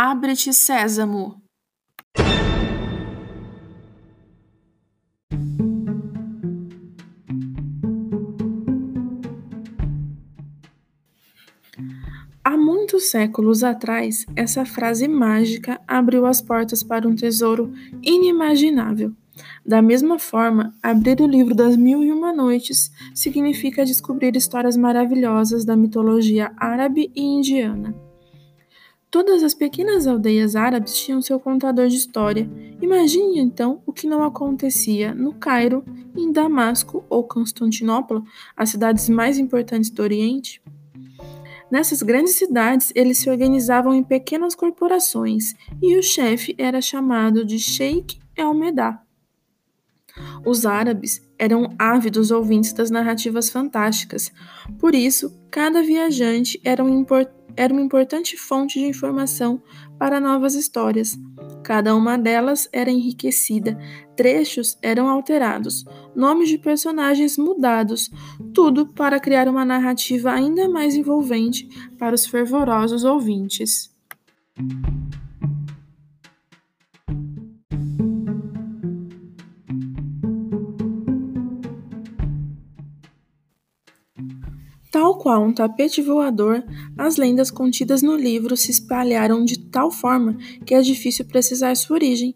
Abre-te, Sésamo! Há muitos séculos atrás, essa frase mágica abriu as portas para um tesouro inimaginável. Da mesma forma, abrir o livro das Mil e Uma Noites significa descobrir histórias maravilhosas da mitologia árabe e indiana. Todas as pequenas aldeias árabes tinham seu contador de história. Imagine então o que não acontecia no Cairo, em Damasco ou Constantinopla, as cidades mais importantes do Oriente. Nessas grandes cidades, eles se organizavam em pequenas corporações e o chefe era chamado de Sheikh El-Medá. Os árabes eram ávidos ouvintes das narrativas fantásticas, por isso, cada viajante era, um import era uma importante fonte de informação para novas histórias. Cada uma delas era enriquecida, trechos eram alterados, nomes de personagens mudados, tudo para criar uma narrativa ainda mais envolvente para os fervorosos ouvintes. Tal qual um tapete voador, as lendas contidas no livro se espalharam de tal forma que é difícil precisar sua origem,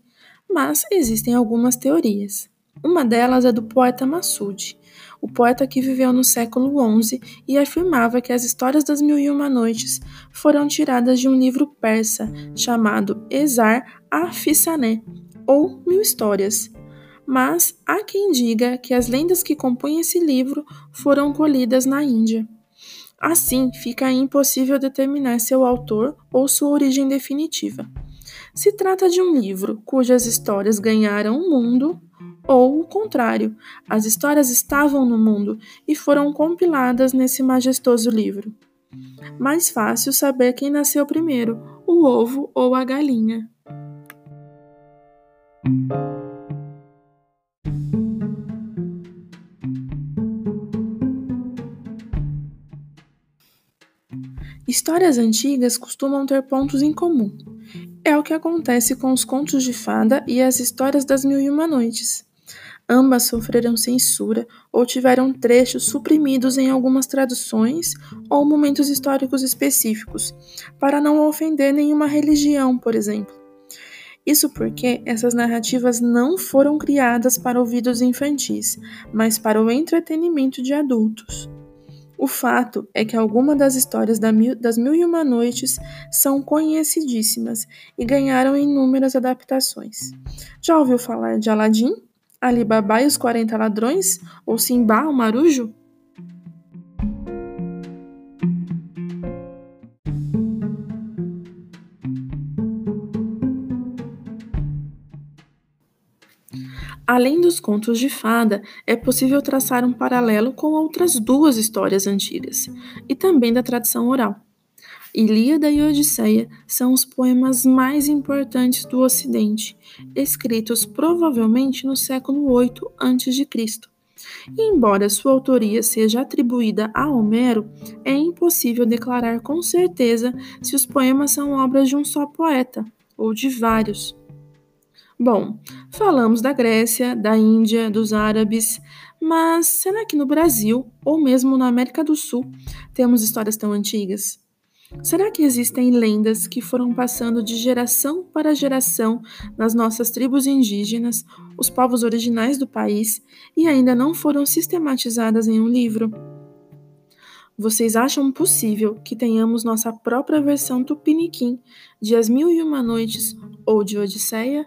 mas existem algumas teorias. Uma delas é do poeta Massoud, o poeta que viveu no século XI e afirmava que as histórias das Mil e Uma Noites foram tiradas de um livro persa chamado Ezar Afisané, ou Mil Histórias. Mas há quem diga que as lendas que compõem esse livro foram colhidas na Índia. Assim, fica impossível determinar seu autor ou sua origem definitiva. Se trata de um livro cujas histórias ganharam o mundo, ou o contrário, as histórias estavam no mundo e foram compiladas nesse majestoso livro. Mais fácil saber quem nasceu primeiro, o ovo ou a galinha. Histórias antigas costumam ter pontos em comum. É o que acontece com os contos de fada e as histórias das Mil e Uma Noites. Ambas sofreram censura ou tiveram trechos suprimidos em algumas traduções ou momentos históricos específicos, para não ofender nenhuma religião, por exemplo. Isso porque essas narrativas não foram criadas para ouvidos infantis, mas para o entretenimento de adultos. O fato é que algumas das histórias das Mil e Uma Noites são conhecidíssimas e ganharam inúmeras adaptações. Já ouviu falar de Aladim, Alibaba e os 40 Ladrões? Ou Simba, o Marujo? Além dos contos de fada, é possível traçar um paralelo com outras duas histórias antigas, e também da tradição oral. Ilíada e Odisseia são os poemas mais importantes do Ocidente, escritos provavelmente no século VIII a.C. Embora sua autoria seja atribuída a Homero, é impossível declarar com certeza se os poemas são obras de um só poeta ou de vários. Bom, falamos da Grécia, da Índia, dos árabes, mas será que no Brasil, ou mesmo na América do Sul, temos histórias tão antigas? Será que existem lendas que foram passando de geração para geração nas nossas tribos indígenas, os povos originais do país, e ainda não foram sistematizadas em um livro? Vocês acham possível que tenhamos nossa própria versão tupiniquim de As Mil e Uma Noites ou de Odisseia?